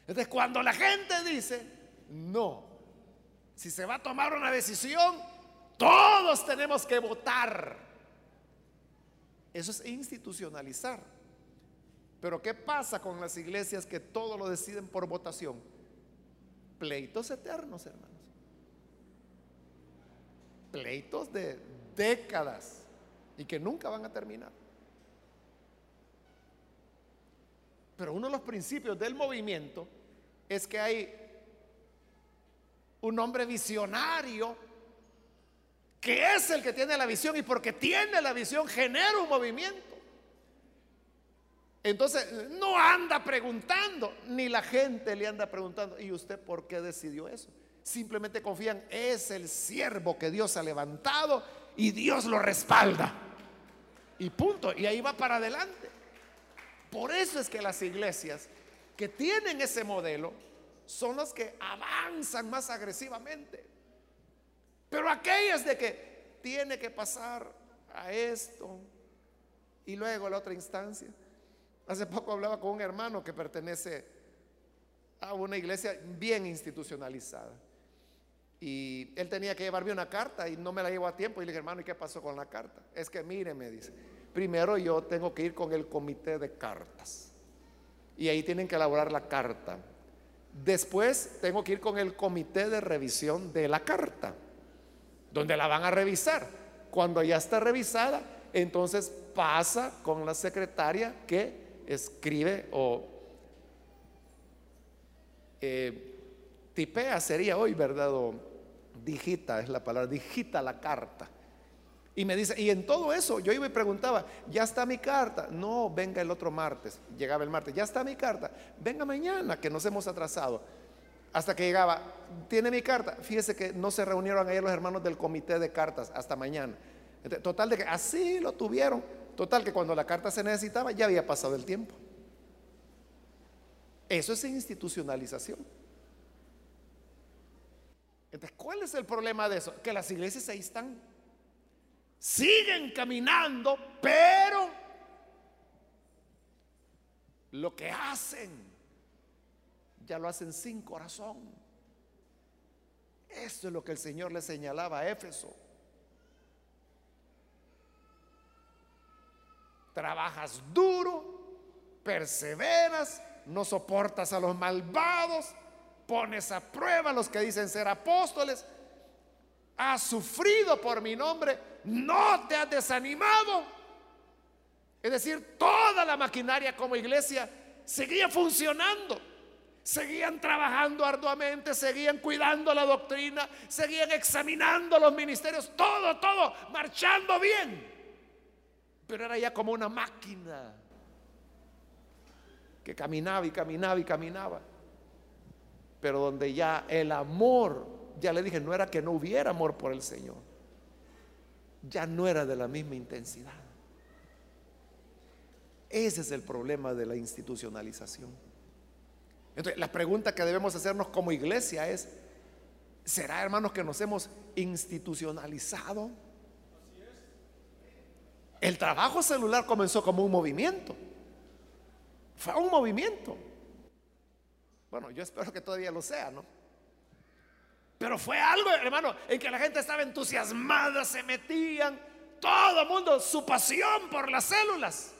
Entonces, cuando la gente dice, no, si se va a tomar una decisión, todos tenemos que votar. Eso es institucionalizar. Pero ¿qué pasa con las iglesias que todo lo deciden por votación? Pleitos eternos, hermanos. Pleitos de décadas y que nunca van a terminar. Pero uno de los principios del movimiento es que hay un hombre visionario que es el que tiene la visión y porque tiene la visión genera un movimiento. Entonces, no anda preguntando, ni la gente le anda preguntando, ¿y usted por qué decidió eso? Simplemente confían, es el siervo que Dios ha levantado y Dios lo respalda. Y punto, y ahí va para adelante. Por eso es que las iglesias que tienen ese modelo son las que avanzan más agresivamente. Pero aquellas de que tiene que pasar a esto y luego a la otra instancia Hace poco hablaba con un hermano que pertenece a una iglesia bien institucionalizada. Y él tenía que llevarme una carta y no me la llevó a tiempo. Y le dije, hermano, ¿y qué pasó con la carta? Es que mire, me dice, primero yo tengo que ir con el comité de cartas. Y ahí tienen que elaborar la carta. Después tengo que ir con el comité de revisión de la carta, donde la van a revisar. Cuando ya está revisada, entonces pasa con la secretaria que escribe o eh, tipea sería hoy, ¿verdad? Digita, es la palabra, digita la carta. Y me dice, y en todo eso yo iba y preguntaba, ¿ya está mi carta? No, venga el otro martes. Llegaba el martes, ya está mi carta. Venga mañana, que nos hemos atrasado. Hasta que llegaba, tiene mi carta. Fíjese que no se reunieron ayer los hermanos del comité de cartas hasta mañana. Total de que así lo tuvieron Total que cuando la carta se necesitaba ya había pasado el tiempo. Eso es institucionalización. Entonces, ¿cuál es el problema de eso? Que las iglesias ahí están. Siguen caminando, pero lo que hacen, ya lo hacen sin corazón. Eso es lo que el Señor le señalaba a Éfeso. trabajas duro, perseveras, no soportas a los malvados, pones a prueba a los que dicen ser apóstoles, has sufrido por mi nombre, no te has desanimado. Es decir, toda la maquinaria como iglesia seguía funcionando. Seguían trabajando arduamente, seguían cuidando la doctrina, seguían examinando los ministerios, todo, todo, marchando bien. Pero era ya como una máquina que caminaba y caminaba y caminaba. Pero donde ya el amor, ya le dije, no era que no hubiera amor por el Señor. Ya no era de la misma intensidad. Ese es el problema de la institucionalización. Entonces, la pregunta que debemos hacernos como iglesia es, ¿será hermanos que nos hemos institucionalizado? El trabajo celular comenzó como un movimiento. Fue un movimiento. Bueno, yo espero que todavía lo sea, ¿no? Pero fue algo, hermano, en que la gente estaba entusiasmada, se metían, todo el mundo, su pasión por las células.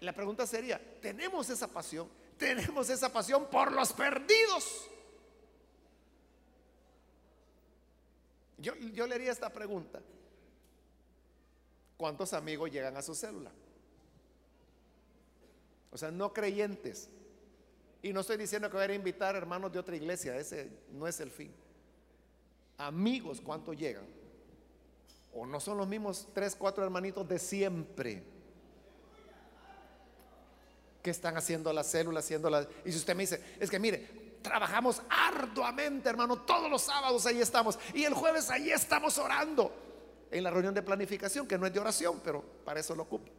La pregunta sería, ¿tenemos esa pasión? ¿Tenemos esa pasión por los perdidos? Yo, yo le haría esta pregunta. ¿Cuántos amigos llegan a su célula? O sea, no creyentes. Y no estoy diciendo que voy a invitar hermanos de otra iglesia, ese no es el fin. Amigos, ¿cuántos llegan? O no son los mismos tres, cuatro hermanitos de siempre que están haciendo las células, haciendo las... Y si usted me dice, es que mire, trabajamos arduamente, hermano, todos los sábados ahí estamos. Y el jueves ahí estamos orando en la reunión de planificación, que no es de oración, pero para eso lo ocupa.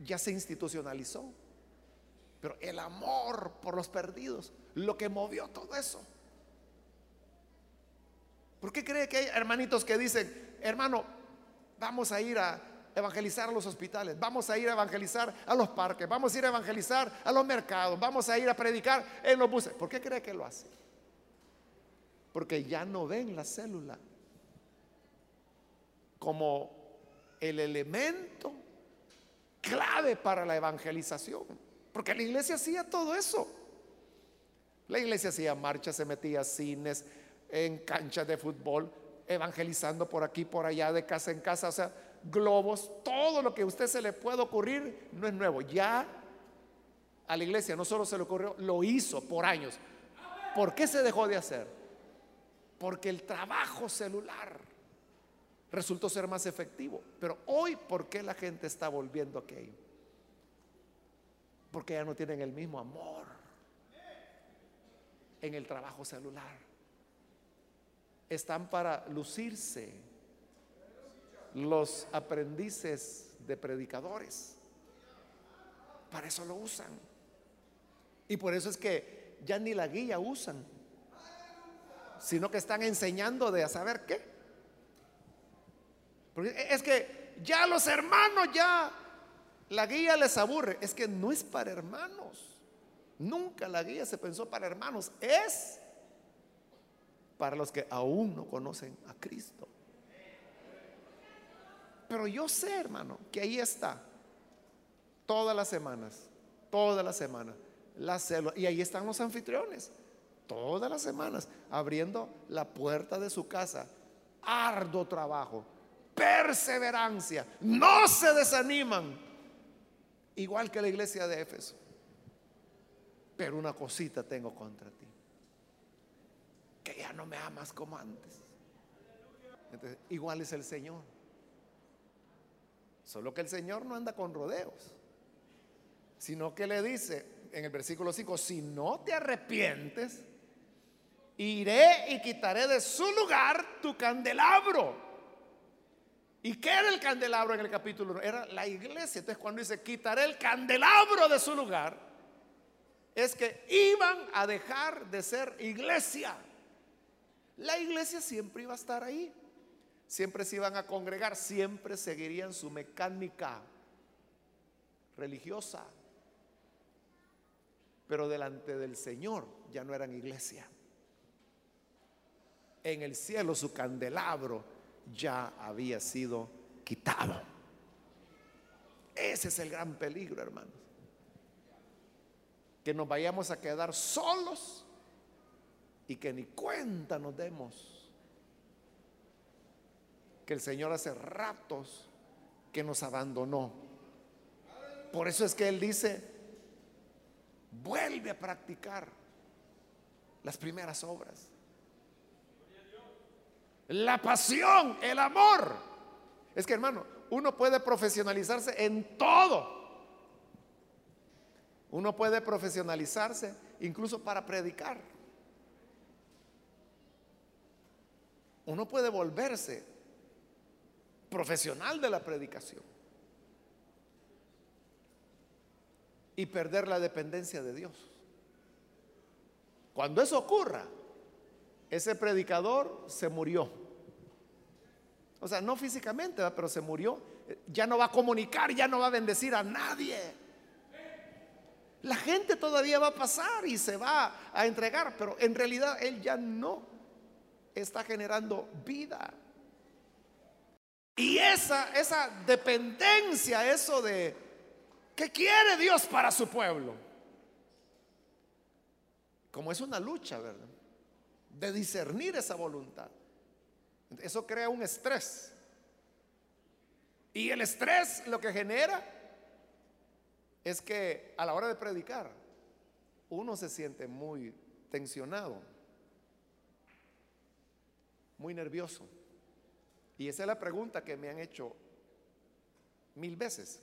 Ya se institucionalizó. Pero el amor por los perdidos, lo que movió todo eso. ¿Por qué cree que hay hermanitos que dicen, hermano, vamos a ir a evangelizar a los hospitales, vamos a ir a evangelizar a los parques, vamos a ir a evangelizar a los mercados, vamos a ir a predicar en los buses? ¿Por qué cree que lo hace? Porque ya no ven la célula como el elemento clave para la evangelización. Porque la iglesia hacía todo eso. La iglesia hacía marchas, se metía a cines, en canchas de fútbol, evangelizando por aquí, por allá, de casa en casa, o sea, globos, todo lo que a usted se le puede ocurrir no es nuevo. Ya a la iglesia no solo se le ocurrió, lo hizo por años. ¿Por qué se dejó de hacer? Porque el trabajo celular resultó ser más efectivo. Pero hoy, ¿por qué la gente está volviendo a aquello? Porque ya no tienen el mismo amor en el trabajo celular. Están para lucirse los aprendices de predicadores. Para eso lo usan. Y por eso es que ya ni la guía usan, sino que están enseñando de a saber qué. Es que ya los hermanos ya la guía les aburre. Es que no es para hermanos. Nunca la guía se pensó para hermanos. Es para los que aún no conocen a Cristo. Pero yo sé, hermano, que ahí está. Todas las semanas. Todas las semanas. La Y ahí están los anfitriones. Todas las semanas. Abriendo la puerta de su casa. Arduo trabajo. Perseverancia. No se desaniman Igual que la iglesia de Éfeso. Pero una cosita tengo contra ti. Que ya no me amas como antes. igual es el Señor. Solo que el Señor no anda con rodeos. Sino que le dice en el versículo 5, si no te arrepientes, iré y quitaré de su lugar tu candelabro ¿Y qué era el candelabro en el capítulo 1? Era la iglesia. Entonces cuando dice quitaré el candelabro de su lugar, es que iban a dejar de ser iglesia. La iglesia siempre iba a estar ahí. Siempre se iban a congregar, siempre seguirían su mecánica religiosa. Pero delante del Señor ya no eran iglesia. En el cielo su candelabro ya había sido quitado. Ese es el gran peligro, hermanos. Que nos vayamos a quedar solos y que ni cuenta nos demos. Que el Señor hace ratos que nos abandonó. Por eso es que Él dice, vuelve a practicar las primeras obras la pasión, el amor. Es que hermano, uno puede profesionalizarse en todo. Uno puede profesionalizarse incluso para predicar. Uno puede volverse profesional de la predicación y perder la dependencia de Dios. Cuando eso ocurra, ese predicador se murió. O sea, no físicamente, pero se murió. Ya no va a comunicar, ya no va a bendecir a nadie. La gente todavía va a pasar y se va a entregar, pero en realidad él ya no está generando vida. Y esa, esa dependencia, eso de ¿qué quiere Dios para su pueblo? Como es una lucha, ¿verdad? De discernir esa voluntad. Eso crea un estrés. Y el estrés lo que genera es que a la hora de predicar, uno se siente muy tensionado, muy nervioso. Y esa es la pregunta que me han hecho mil veces.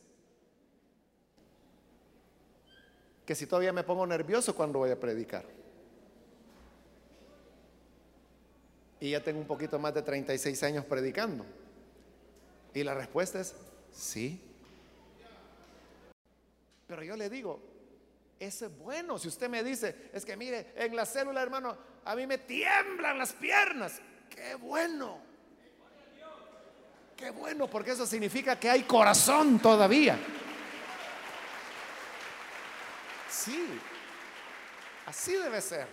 Que si todavía me pongo nervioso cuando voy a predicar. Y ya tengo un poquito más de 36 años predicando. Y la respuesta es sí. Pero yo le digo, ese es bueno. Si usted me dice, es que mire, en la célula, hermano, a mí me tiemblan las piernas. Qué bueno. Qué bueno, porque eso significa que hay corazón todavía. Sí, así debe ser.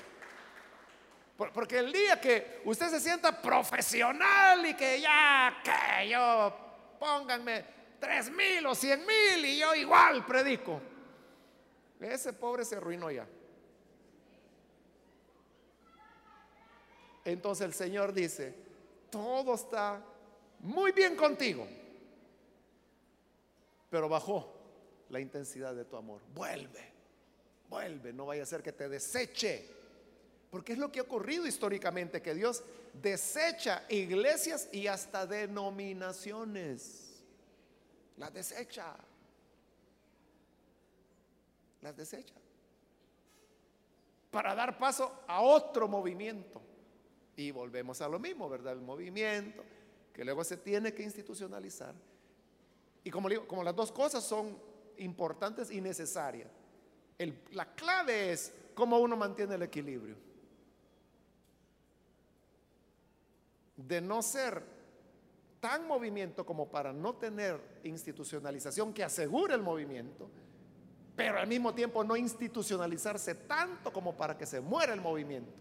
Porque el día que usted se sienta profesional y que ya, que yo, pónganme tres mil o cien mil y yo igual predico. Ese pobre se arruinó ya. Entonces el Señor dice, todo está muy bien contigo, pero bajó la intensidad de tu amor. Vuelve, vuelve, no vaya a ser que te deseche. Porque es lo que ha ocurrido históricamente, que Dios desecha iglesias y hasta denominaciones. Las desecha. Las desecha. Para dar paso a otro movimiento. Y volvemos a lo mismo, ¿verdad? El movimiento, que luego se tiene que institucionalizar. Y como digo, como las dos cosas son importantes y necesarias, la clave es cómo uno mantiene el equilibrio. De no ser tan movimiento como para no tener institucionalización que asegure el movimiento, pero al mismo tiempo no institucionalizarse tanto como para que se muera el movimiento.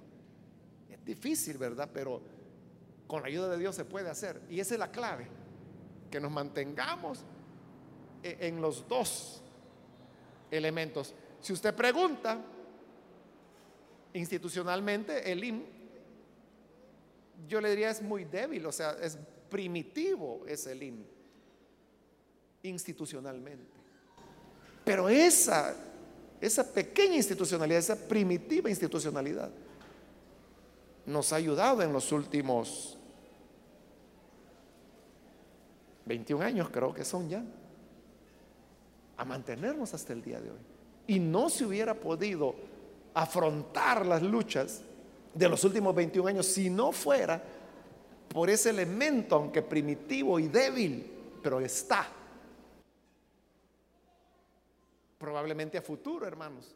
Es difícil, ¿verdad? Pero con la ayuda de Dios se puede hacer. Y esa es la clave, que nos mantengamos e, en los dos elementos. Si usted pregunta, institucionalmente el IM, yo le diría es muy débil, o sea, es primitivo ese IM, institucionalmente. Pero esa, esa pequeña institucionalidad, esa primitiva institucionalidad, nos ha ayudado en los últimos 21 años creo que son ya, a mantenernos hasta el día de hoy. Y no se hubiera podido afrontar las luchas de los últimos 21 años si no fuera por ese elemento, aunque primitivo y débil, pero está. Probablemente a futuro, hermanos,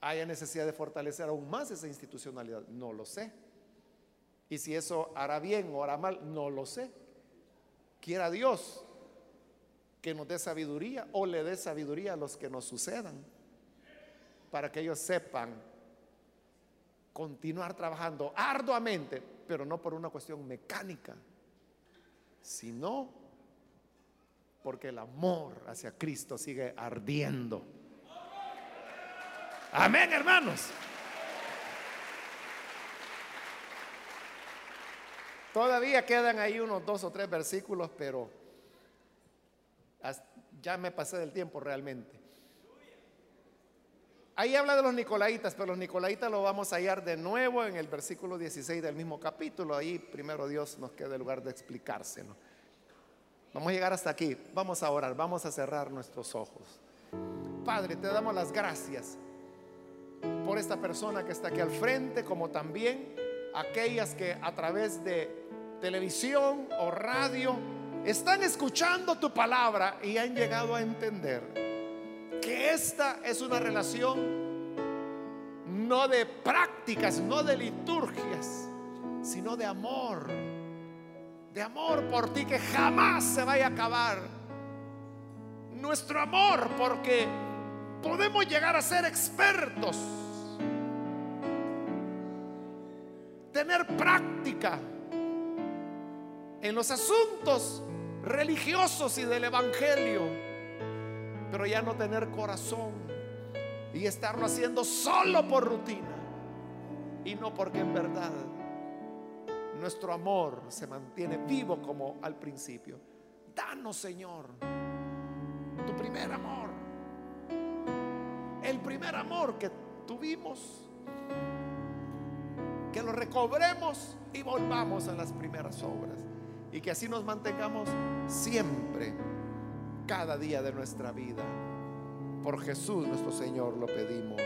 haya necesidad de fortalecer aún más esa institucionalidad. No lo sé. Y si eso hará bien o hará mal, no lo sé. Quiera Dios que nos dé sabiduría o le dé sabiduría a los que nos sucedan, para que ellos sepan continuar trabajando arduamente, pero no por una cuestión mecánica, sino porque el amor hacia Cristo sigue ardiendo. Amén, hermanos. Todavía quedan ahí unos dos o tres versículos, pero ya me pasé del tiempo realmente. Ahí habla de los nicolaitas, pero los nicolaitas lo vamos a hallar de nuevo en el versículo 16 del mismo capítulo. Ahí primero Dios nos queda el lugar de explicárselo. Vamos a llegar hasta aquí. Vamos a orar, vamos a cerrar nuestros ojos. Padre, te damos las gracias por esta persona que está aquí al frente, como también aquellas que a través de televisión o radio están escuchando tu palabra y han llegado a entender que esta es una relación no de prácticas, no de liturgias, sino de amor, de amor por ti que jamás se vaya a acabar. Nuestro amor porque podemos llegar a ser expertos, tener práctica en los asuntos religiosos y del Evangelio, pero ya no tener corazón y estarlo haciendo solo por rutina y no porque en verdad nuestro amor se mantiene vivo como al principio. Danos, Señor, tu primer amor. El primer amor que tuvimos, que lo recobremos y volvamos a las primeras obras. Y que así nos mantengamos siempre, cada día de nuestra vida. Por Jesús nuestro Señor lo pedimos.